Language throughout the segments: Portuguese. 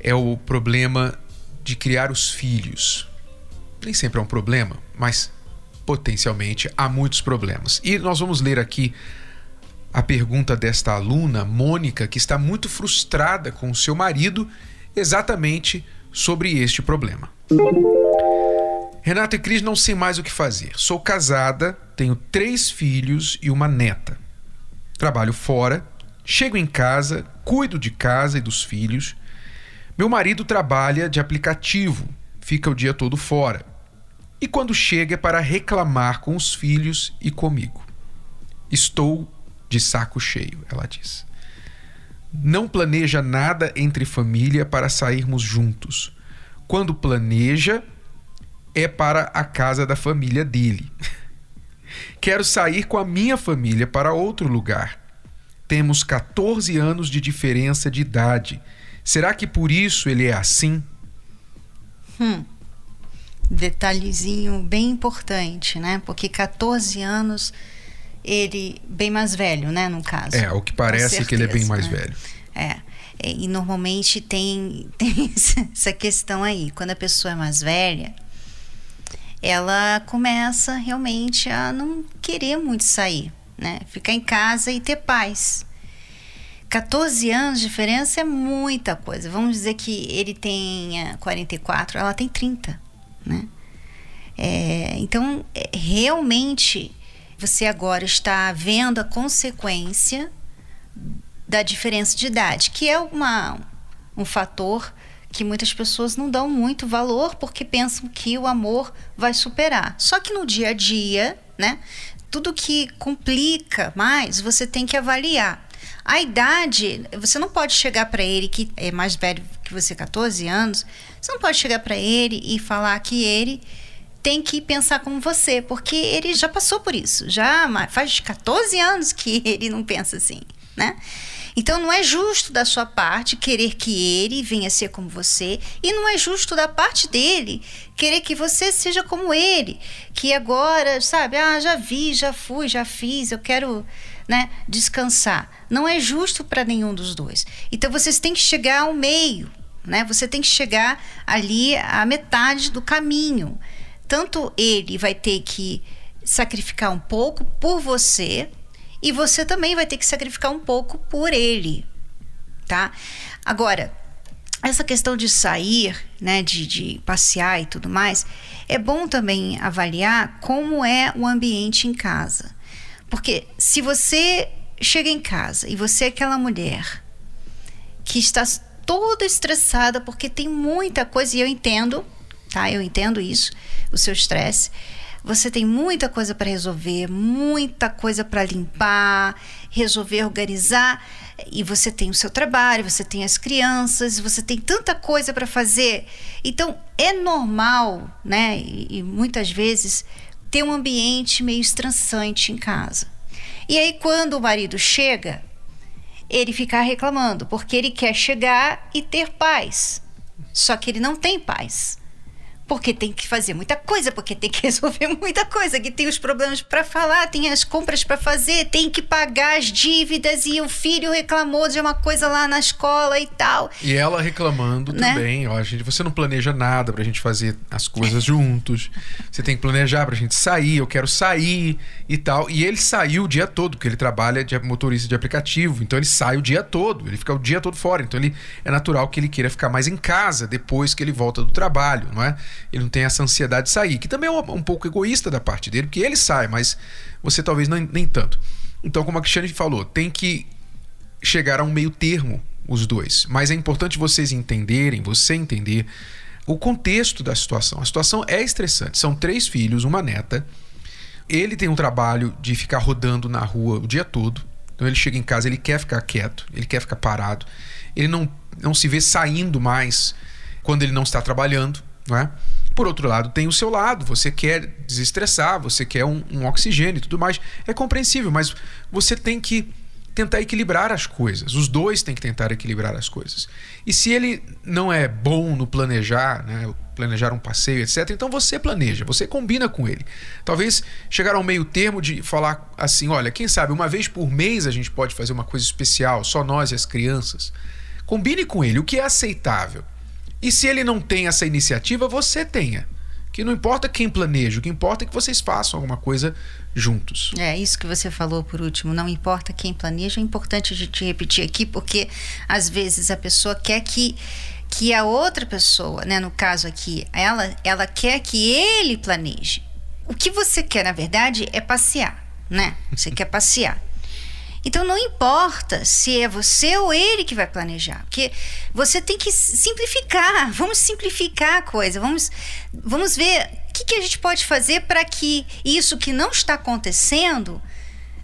é o problema de criar os filhos. Nem sempre é um problema, mas potencialmente há muitos problemas. E nós vamos ler aqui a pergunta desta aluna, Mônica, que está muito frustrada com o seu marido exatamente sobre este problema. Renata e Cris não sei mais o que fazer. Sou casada, tenho três filhos e uma neta. Trabalho fora, chego em casa, cuido de casa e dos filhos. Meu marido trabalha de aplicativo, fica o dia todo fora. E quando chega é para reclamar com os filhos e comigo. Estou de saco cheio, ela diz. Não planeja nada entre família para sairmos juntos. Quando planeja, é para a casa da família dele. Quero sair com a minha família para outro lugar. Temos 14 anos de diferença de idade. Será que por isso ele é assim? Hum. Detalhezinho bem importante, né? Porque 14 anos ele bem mais velho, né, no caso. É, o que parece certeza, que ele é bem mais né? velho. É. E normalmente tem, tem essa questão aí. Quando a pessoa é mais velha, ela começa realmente a não querer muito sair, né? Ficar em casa e ter paz. 14 anos de diferença é muita coisa. Vamos dizer que ele tem 44, ela tem 30, né? É, então, é, realmente, você agora está vendo a consequência da diferença de idade, que é uma, um fator que muitas pessoas não dão muito valor porque pensam que o amor vai superar. Só que no dia a dia, né, tudo que complica mais, você tem que avaliar. A idade, você não pode chegar para ele que é mais velho que você, 14 anos, você não pode chegar para ele e falar que ele tem que pensar como você, porque ele já passou por isso. Já faz 14 anos que ele não pensa assim, né? Então não é justo da sua parte querer que ele venha ser como você e não é justo da parte dele querer que você seja como ele, que agora, sabe, ah, já vi, já fui, já fiz, eu quero, né, descansar. Não é justo para nenhum dos dois. Então vocês têm que chegar ao meio, né? Você tem que chegar ali à metade do caminho. Tanto ele vai ter que sacrificar um pouco por você, e você também vai ter que sacrificar um pouco por ele, tá? Agora, essa questão de sair, né, de, de passear e tudo mais, é bom também avaliar como é o ambiente em casa. Porque se você chega em casa e você é aquela mulher que está toda estressada porque tem muita coisa, e eu entendo, tá? Eu entendo isso, o seu estresse. Você tem muita coisa para resolver, muita coisa para limpar, resolver, organizar. E você tem o seu trabalho, você tem as crianças, você tem tanta coisa para fazer. Então é normal, né? E, e muitas vezes ter um ambiente meio estressante em casa. E aí, quando o marido chega, ele fica reclamando, porque ele quer chegar e ter paz. Só que ele não tem paz porque tem que fazer muita coisa, porque tem que resolver muita coisa, que tem os problemas para falar, tem as compras para fazer, tem que pagar as dívidas e o filho reclamou de uma coisa lá na escola e tal. E ela reclamando né? também, ó, gente, você não planeja nada pra gente fazer as coisas juntos. Você tem que planejar pra gente sair, eu quero sair e tal. E ele saiu o dia todo, porque ele trabalha de motorista de aplicativo, então ele sai o dia todo, ele fica o dia todo fora. Então ele é natural que ele queira ficar mais em casa depois que ele volta do trabalho, não é? Ele não tem essa ansiedade de sair, que também é um, um pouco egoísta da parte dele, porque ele sai, mas você talvez não, nem tanto. Então, como a Cristiane falou, tem que chegar a um meio termo os dois. Mas é importante vocês entenderem, você entender o contexto da situação. A situação é estressante. São três filhos, uma neta. Ele tem um trabalho de ficar rodando na rua o dia todo. Então ele chega em casa, ele quer ficar quieto, ele quer ficar parado. Ele não, não se vê saindo mais quando ele não está trabalhando, é? Por outro lado, tem o seu lado, você quer desestressar, você quer um, um oxigênio e tudo mais. É compreensível, mas você tem que tentar equilibrar as coisas. Os dois têm que tentar equilibrar as coisas. E se ele não é bom no planejar, né, planejar um passeio, etc., então você planeja, você combina com ele. Talvez chegar ao meio termo de falar assim: olha, quem sabe uma vez por mês a gente pode fazer uma coisa especial, só nós e as crianças. Combine com ele o que é aceitável. E se ele não tem essa iniciativa, você tenha. Que não importa quem planeja, o que importa é que vocês façam alguma coisa juntos. É, isso que você falou por último, não importa quem planeja, é importante a gente repetir aqui, porque às vezes a pessoa quer que que a outra pessoa, né, no caso aqui, ela ela quer que ele planeje. O que você quer, na verdade, é passear, né? Você quer passear. Então não importa se é você ou ele que vai planejar, porque você tem que simplificar. Vamos simplificar a coisa. Vamos, vamos ver o que, que a gente pode fazer para que isso que não está acontecendo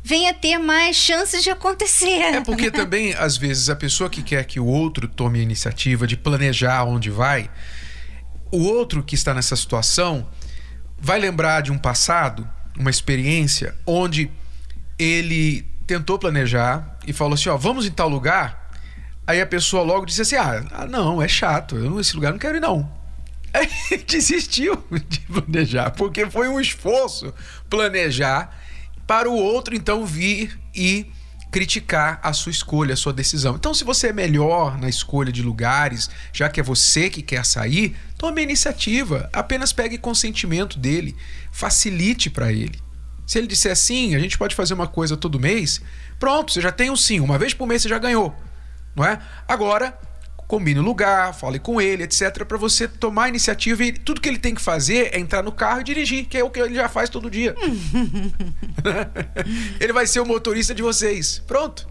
venha ter mais chances de acontecer. É porque também, às vezes, a pessoa que quer que o outro tome a iniciativa de planejar onde vai, o outro que está nessa situação vai lembrar de um passado, uma experiência, onde ele tentou planejar e falou assim: ó, vamos em tal lugar. Aí a pessoa logo disse assim: ah, ah não, é chato, eu esse lugar não quero ir não. Aí desistiu de planejar, porque foi um esforço planejar para o outro então vir e criticar a sua escolha, a sua decisão. Então, se você é melhor na escolha de lugares, já que é você que quer sair, tome a iniciativa, apenas pegue consentimento dele, facilite para ele. Se ele disser sim, a gente pode fazer uma coisa todo mês, pronto, você já tem um sim, uma vez por mês você já ganhou, não é? Agora, combine o lugar, fale com ele, etc, para você tomar a iniciativa e tudo que ele tem que fazer é entrar no carro e dirigir, que é o que ele já faz todo dia. ele vai ser o motorista de vocês. Pronto.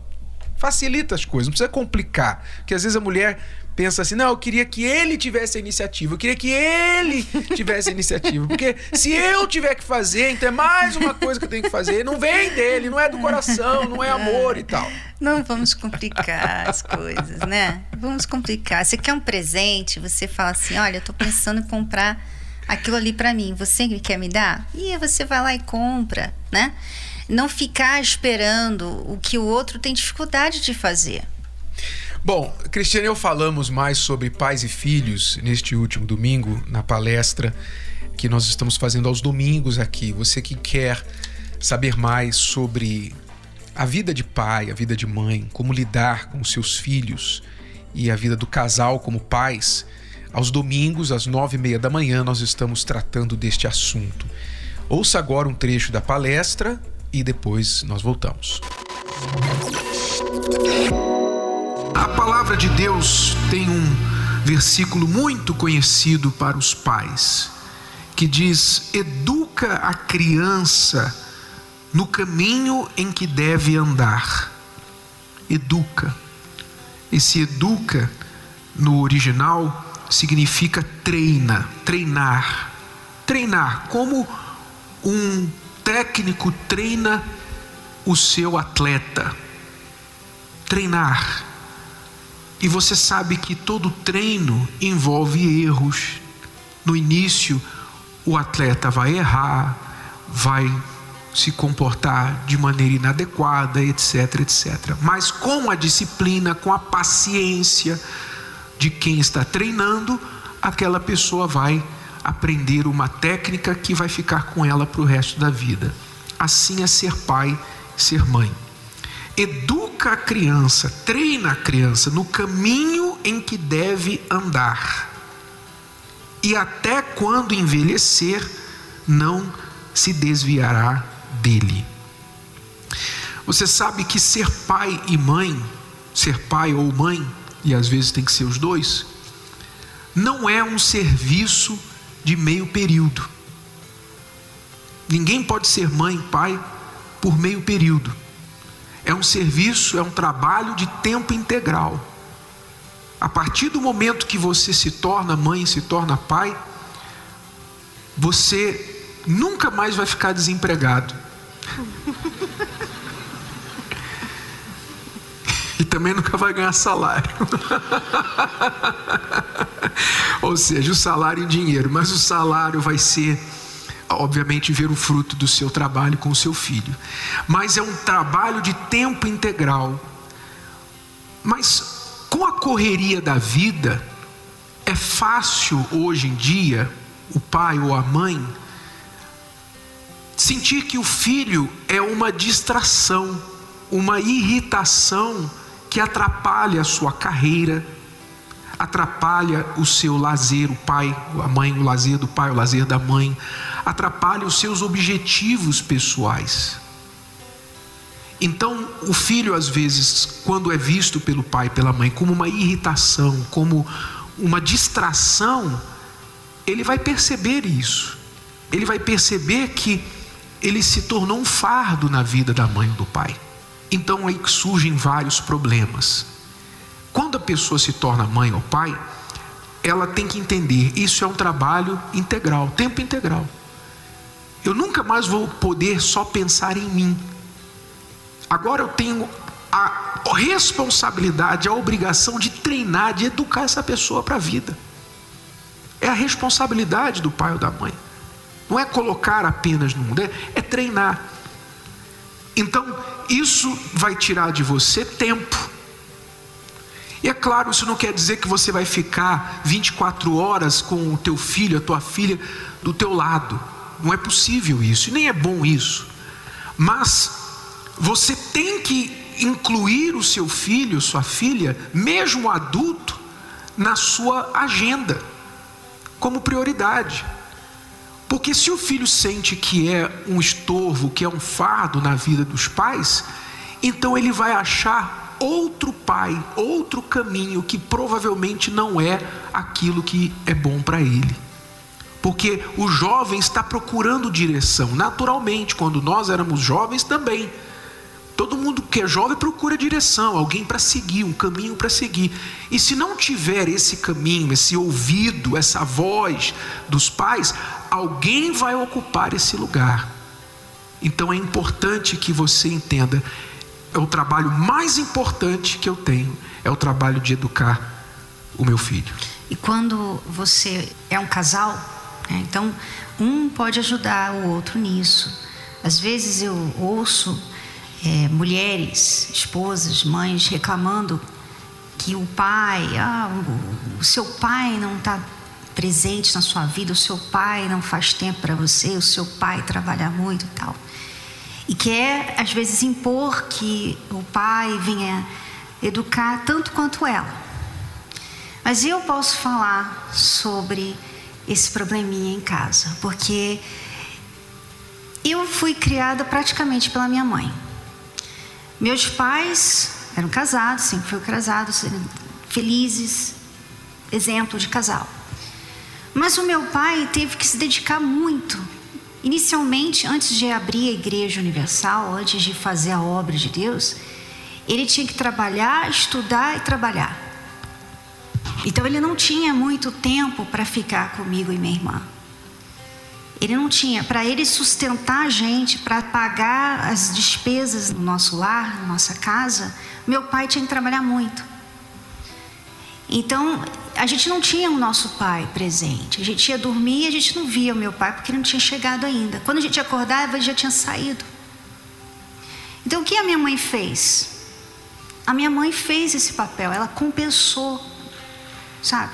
Facilita as coisas, não precisa complicar, porque às vezes a mulher pensa assim: não, eu queria que ele tivesse a iniciativa, eu queria que ele tivesse a iniciativa, porque se eu tiver que fazer, então é mais uma coisa que eu tenho que fazer. Não vem dele, não é do coração, não é amor e tal. Não vamos complicar as coisas, né? Vamos complicar. Você quer um presente, você fala assim: olha, eu tô pensando em comprar aquilo ali para mim, você quer me dar? E você vai lá e compra, né? Não ficar esperando o que o outro tem dificuldade de fazer. Bom, Cristiane, eu falamos mais sobre pais e filhos neste último domingo na palestra que nós estamos fazendo aos domingos aqui. Você que quer saber mais sobre a vida de pai, a vida de mãe, como lidar com seus filhos e a vida do casal como pais, aos domingos, às nove e meia da manhã, nós estamos tratando deste assunto. Ouça agora um trecho da palestra e depois nós voltamos. A palavra de Deus tem um versículo muito conhecido para os pais, que diz: educa a criança no caminho em que deve andar. Educa. Esse educa, no original, significa treina, treinar. Treinar, como um técnico treina o seu atleta. Treinar e você sabe que todo treino envolve erros. No início, o atleta vai errar, vai se comportar de maneira inadequada, etc, etc. Mas com a disciplina, com a paciência de quem está treinando, aquela pessoa vai aprender uma técnica que vai ficar com ela para o resto da vida. Assim é ser pai, ser mãe educa a criança, treina a criança no caminho em que deve andar. E até quando envelhecer, não se desviará dele. Você sabe que ser pai e mãe, ser pai ou mãe, e às vezes tem que ser os dois, não é um serviço de meio período. Ninguém pode ser mãe e pai por meio período é um serviço, é um trabalho de tempo integral. A partir do momento que você se torna mãe, se torna pai, você nunca mais vai ficar desempregado. e também nunca vai ganhar salário. Ou seja, o salário em dinheiro, mas o salário vai ser obviamente ver o fruto do seu trabalho com o seu filho. Mas é um trabalho de tempo integral. Mas com a correria da vida, é fácil hoje em dia o pai ou a mãe sentir que o filho é uma distração, uma irritação que atrapalha a sua carreira, atrapalha o seu lazer, o pai, a mãe, o lazer do pai, o lazer da mãe, atrapalha os seus objetivos pessoais. Então, o filho, às vezes, quando é visto pelo pai, pela mãe, como uma irritação, como uma distração, ele vai perceber isso. Ele vai perceber que ele se tornou um fardo na vida da mãe ou do pai. Então aí surgem vários problemas. Quando a pessoa se torna mãe ou pai, ela tem que entender, isso é um trabalho integral, tempo integral. Eu nunca mais vou poder só pensar em mim. Agora eu tenho a responsabilidade, a obrigação de treinar, de educar essa pessoa para a vida. É a responsabilidade do pai ou da mãe. Não é colocar apenas no mundo, é, é treinar. Então, isso vai tirar de você tempo. E é claro, isso não quer dizer que você vai ficar 24 horas com o teu filho, a tua filha do teu lado. Não é possível isso, nem é bom isso. Mas você tem que incluir o seu filho, sua filha, mesmo adulto, na sua agenda, como prioridade. Porque se o filho sente que é um estorvo, que é um fardo na vida dos pais, então ele vai achar outro pai, outro caminho que provavelmente não é aquilo que é bom para ele. Porque o jovem está procurando direção, naturalmente, quando nós éramos jovens também. Todo mundo que é jovem procura direção, alguém para seguir, um caminho para seguir. E se não tiver esse caminho, esse ouvido, essa voz dos pais, alguém vai ocupar esse lugar. Então é importante que você entenda: é o trabalho mais importante que eu tenho, é o trabalho de educar o meu filho. E quando você é um casal, né, então um pode ajudar o outro nisso. Às vezes eu ouço é, mulheres, esposas, mães reclamando que o pai, ah, o, o seu pai não está presente na sua vida, o seu pai não faz tempo para você, o seu pai trabalha muito e tal. E quer, às vezes, impor que o pai venha educar tanto quanto ela. Mas eu posso falar sobre esse probleminha em casa, porque eu fui criada praticamente pela minha mãe. Meus pais eram casados, sempre foram casados, felizes, exemplo de casal. Mas o meu pai teve que se dedicar muito. Inicialmente, antes de abrir a Igreja Universal, antes de fazer a obra de Deus, ele tinha que trabalhar, estudar e trabalhar. Então ele não tinha muito tempo para ficar comigo e minha irmã. Ele não tinha. Para ele sustentar a gente, para pagar as despesas no nosso lar, na nossa casa, meu pai tinha que trabalhar muito. Então, a gente não tinha o nosso pai presente. A gente ia dormir e a gente não via o meu pai porque ele não tinha chegado ainda. Quando a gente acordava, ele já tinha saído. Então, o que a minha mãe fez? A minha mãe fez esse papel, ela compensou, sabe?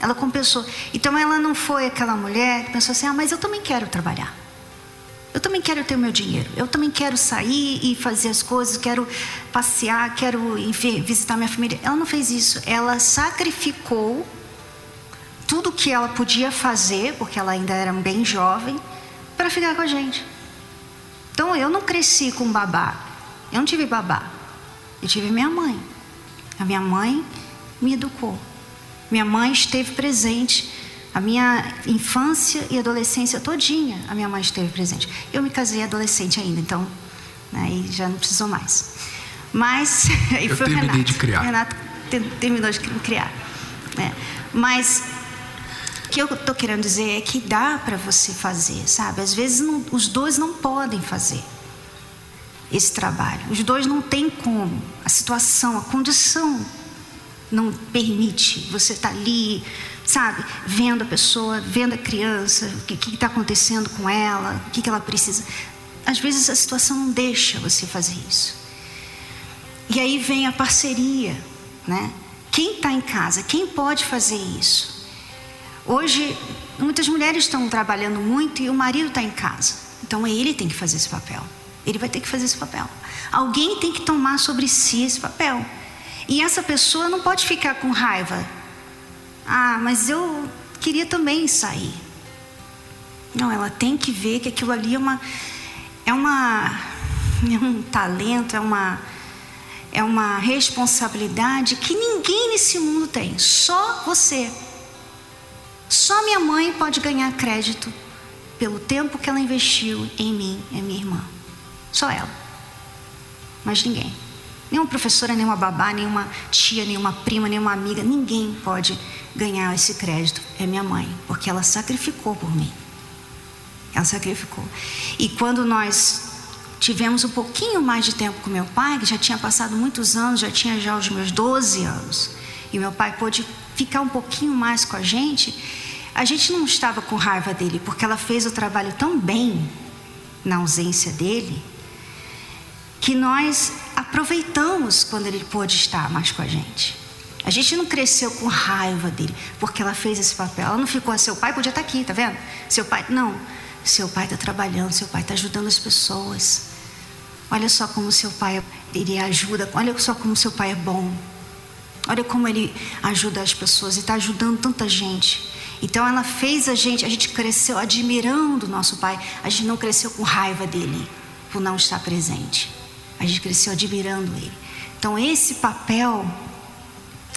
Ela compensou. Então, ela não foi aquela mulher que pensou assim: ah, mas eu também quero trabalhar. Eu também quero ter o meu dinheiro. Eu também quero sair e fazer as coisas. Quero passear, quero enfim, visitar minha família. Ela não fez isso. Ela sacrificou tudo que ela podia fazer, porque ela ainda era bem jovem, para ficar com a gente. Então eu não cresci com babá. Eu não tive babá. Eu tive minha mãe. A minha mãe me educou. Minha mãe esteve presente a minha infância e adolescência todinha, a minha mãe esteve presente. Eu me casei adolescente ainda, então aí né, já não precisou mais. Mas aí Eu foi terminei Renato. de criar. Renato terminou de criar. É. Mas o que eu estou querendo dizer é que dá para você fazer, sabe? Às vezes não, os dois não podem fazer esse trabalho. Os dois não têm como. A situação, a condição não permite. Você está ali, sabe, vendo a pessoa, vendo a criança, o que está acontecendo com ela, o que, que ela precisa. Às vezes a situação não deixa você fazer isso. E aí vem a parceria, né? Quem está em casa? Quem pode fazer isso? Hoje, muitas mulheres estão trabalhando muito e o marido está em casa. Então ele tem que fazer esse papel. Ele vai ter que fazer esse papel. Alguém tem que tomar sobre si esse papel. E essa pessoa não pode ficar com raiva. Ah, mas eu queria também sair. Não, ela tem que ver que aquilo ali é uma é uma é um talento, é uma é uma responsabilidade que ninguém nesse mundo tem, só você. Só minha mãe pode ganhar crédito pelo tempo que ela investiu em mim, em minha irmã. Só ela. Mas ninguém. Nenhuma professora, nenhuma babá, nenhuma tia, nenhuma prima, nenhuma amiga, ninguém pode ganhar esse crédito. É minha mãe, porque ela sacrificou por mim. Ela sacrificou. E quando nós tivemos um pouquinho mais de tempo com meu pai, que já tinha passado muitos anos, já tinha já os meus 12 anos, e meu pai pôde ficar um pouquinho mais com a gente, a gente não estava com raiva dele, porque ela fez o trabalho tão bem na ausência dele, que nós aproveitamos quando ele pôde estar mais com a gente. A gente não cresceu com raiva dele, porque ela fez esse papel. Ela não ficou, ah, seu pai podia estar aqui, tá vendo? Seu pai, não. Seu pai está trabalhando, seu pai está ajudando as pessoas. Olha só como seu pai ele ajuda, olha só como seu pai é bom. Olha como ele ajuda as pessoas e está ajudando tanta gente. Então ela fez a gente, a gente cresceu admirando o nosso pai. A gente não cresceu com raiva dele por não estar presente. A gente cresceu admirando ele. Então esse papel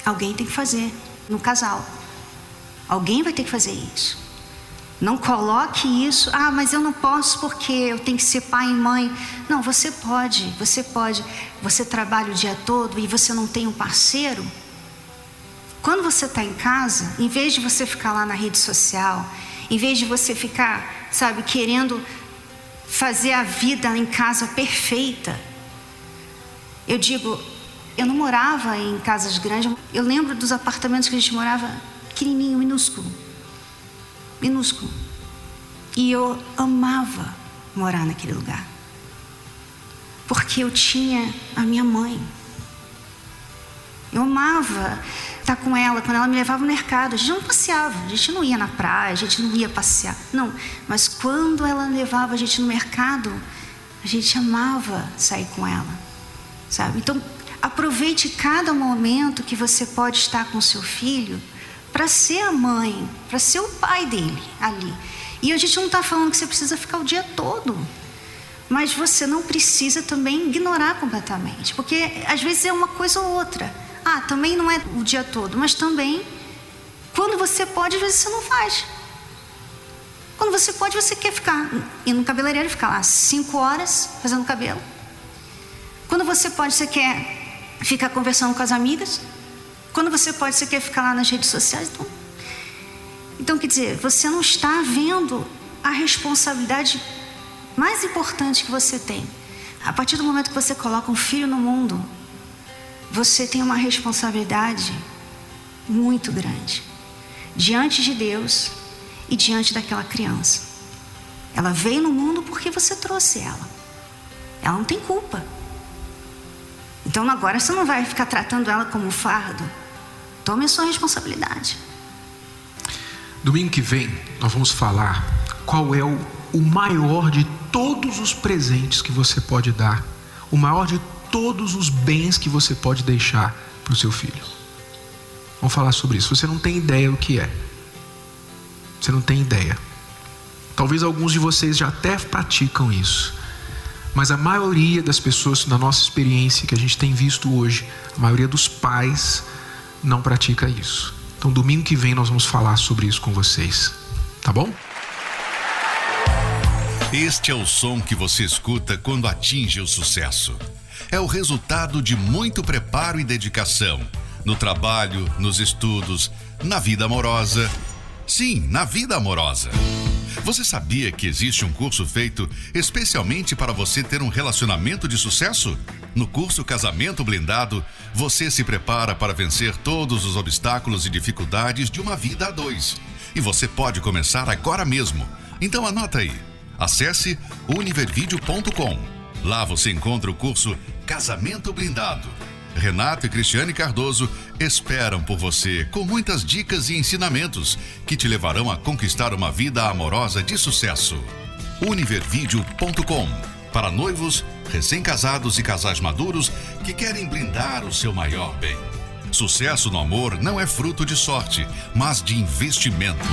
alguém tem que fazer no casal. Alguém vai ter que fazer isso. Não coloque isso, ah, mas eu não posso porque eu tenho que ser pai e mãe. Não, você pode, você pode. Você trabalha o dia todo e você não tem um parceiro. Quando você está em casa, em vez de você ficar lá na rede social, em vez de você ficar, sabe, querendo fazer a vida em casa perfeita, eu digo, eu não morava em casas grandes, eu lembro dos apartamentos que a gente morava pequenininho, minúsculo minúsculo. E eu amava morar naquele lugar. Porque eu tinha a minha mãe. Eu amava estar com ela quando ela me levava no mercado. A gente não passeava, a gente não ia na praia, a gente não ia passear. Não, mas quando ela levava a gente no mercado, a gente amava sair com ela. Sabe? Então, aproveite cada momento que você pode estar com seu filho para ser a mãe, para ser o pai dele ali. E a gente não está falando que você precisa ficar o dia todo. Mas você não precisa também ignorar completamente. Porque às vezes é uma coisa ou outra. Ah, também não é o dia todo, mas também, quando você pode, às vezes você não faz. Quando você pode, você quer ficar indo no cabeleireiro, ficar lá cinco horas fazendo cabelo. Quando você pode, você quer ficar conversando com as amigas. Quando você pode, você quer ficar lá nas redes sociais. Então, então, quer dizer, você não está vendo a responsabilidade mais importante que você tem. A partir do momento que você coloca um filho no mundo, você tem uma responsabilidade muito grande diante de Deus e diante daquela criança. Ela veio no mundo porque você trouxe ela. Ela não tem culpa. Então agora você não vai ficar tratando ela como fardo. Tome a sua responsabilidade. Domingo que vem, nós vamos falar qual é o, o maior de todos os presentes que você pode dar, o maior de todos os bens que você pode deixar para o seu filho. Vamos falar sobre isso. Você não tem ideia do que é. Você não tem ideia. Talvez alguns de vocês já até praticam isso. Mas a maioria das pessoas, na nossa experiência que a gente tem visto hoje, a maioria dos pais não pratica isso. Então, domingo que vem nós vamos falar sobre isso com vocês. Tá bom? Este é o som que você escuta quando atinge o sucesso. É o resultado de muito preparo e dedicação no trabalho, nos estudos, na vida amorosa. Sim, na vida amorosa. Você sabia que existe um curso feito especialmente para você ter um relacionamento de sucesso? No curso Casamento Blindado, você se prepara para vencer todos os obstáculos e dificuldades de uma vida a dois. E você pode começar agora mesmo. Então anota aí. Acesse univervideo.com. Lá você encontra o curso Casamento Blindado. Renato e Cristiane Cardoso esperam por você com muitas dicas e ensinamentos que te levarão a conquistar uma vida amorosa de sucesso. univervideo.com para noivos, recém-casados e casais maduros que querem blindar o seu maior bem. Sucesso no amor não é fruto de sorte, mas de investimento.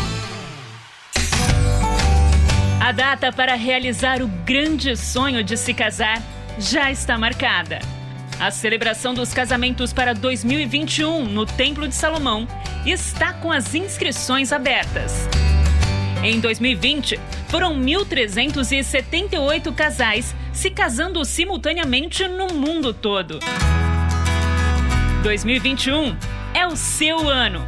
A data para realizar o grande sonho de se casar já está marcada. A celebração dos casamentos para 2021 no Templo de Salomão está com as inscrições abertas. Em 2020, foram 1.378 casais se casando simultaneamente no mundo todo. 2021 é o seu ano.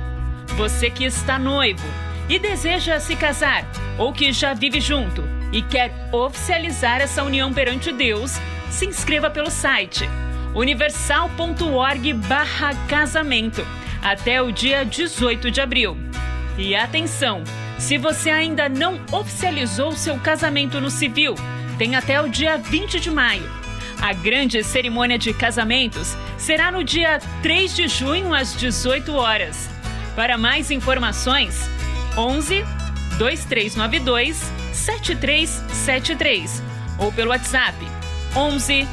Você que está noivo e deseja se casar ou que já vive junto e quer oficializar essa união perante Deus, se inscreva pelo site universal.org/casamento até o dia 18 de abril. E atenção, se você ainda não oficializou seu casamento no civil, tem até o dia 20 de maio. A grande cerimônia de casamentos será no dia 3 de junho às 18 horas. Para mais informações, 11 2392 7373 ou pelo WhatsApp 11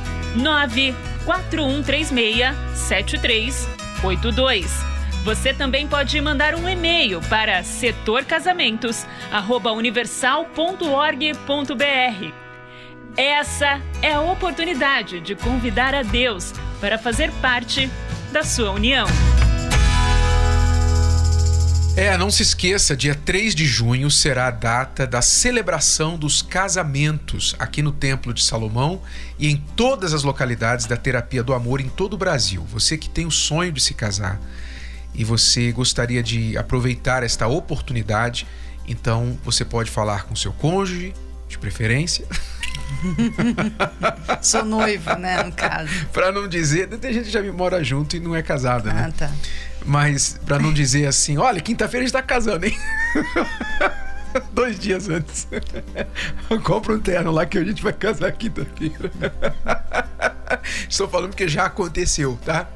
94136 7382. Você também pode mandar um e-mail para setorcasamentos@universal.org.br. Essa é a oportunidade de convidar a Deus para fazer parte da sua união. É, não se esqueça, dia 3 de junho será a data da celebração dos casamentos aqui no Templo de Salomão e em todas as localidades da terapia do amor em todo o Brasil. Você que tem o sonho de se casar, e você gostaria de aproveitar esta oportunidade, então você pode falar com seu cônjuge, de preferência. Sou noivo, né, no caso. para não dizer, tem gente que já me mora junto e não é casada, ah, né? tá. Mas para não dizer assim, olha, quinta-feira a gente tá casando, hein? Dois dias antes. Compra um terno lá que a gente vai casar quinta-feira. Estou falando porque já aconteceu, tá?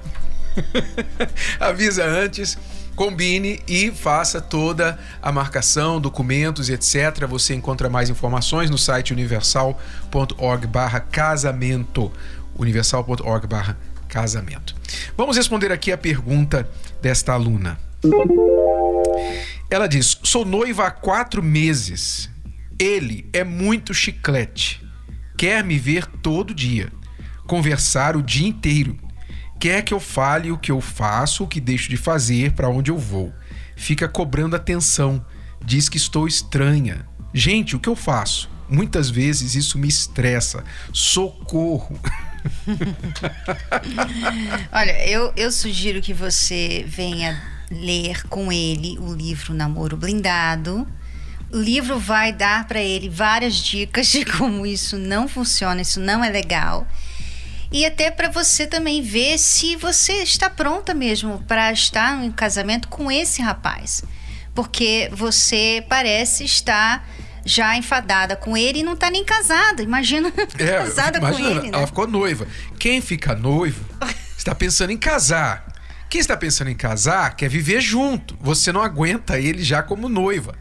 Avisa antes, combine e faça toda a marcação, documentos etc. Você encontra mais informações no site universal.org/casamento. universal.org/casamento. Vamos responder aqui a pergunta desta aluna. Ela diz: Sou noiva há quatro meses. Ele é muito chiclete. Quer me ver todo dia. Conversar o dia inteiro quer que eu fale o que eu faço, o que deixo de fazer, para onde eu vou. Fica cobrando atenção, diz que estou estranha. Gente, o que eu faço? Muitas vezes isso me estressa. Socorro! Olha, eu, eu sugiro que você venha ler com ele o livro Namoro Blindado. O livro vai dar para ele várias dicas de como isso não funciona, isso não é legal e até para você também ver se você está pronta mesmo para estar em casamento com esse rapaz. Porque você parece estar já enfadada com ele e não está nem casada. Imagina é, casada com ele. Né? Ela ficou noiva. Quem fica noivo está pensando em casar. Quem está pensando em casar quer viver junto. Você não aguenta ele já como noiva.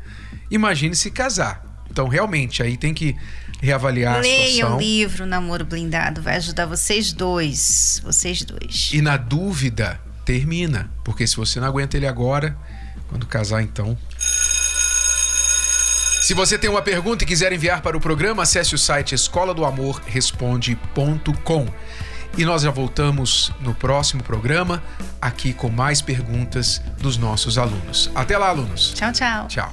Imagine se casar. Então, realmente, aí tem que reavaliar Leia a situação. o livro Namoro Blindado, vai ajudar vocês dois, vocês dois. E na dúvida, termina, porque se você não aguenta ele agora, quando casar então, se você tem uma pergunta e quiser enviar para o programa, acesse o site escola do amor responde.com. E nós já voltamos no próximo programa, aqui com mais perguntas dos nossos alunos. Até lá, alunos. Tchau, tchau. Tchau.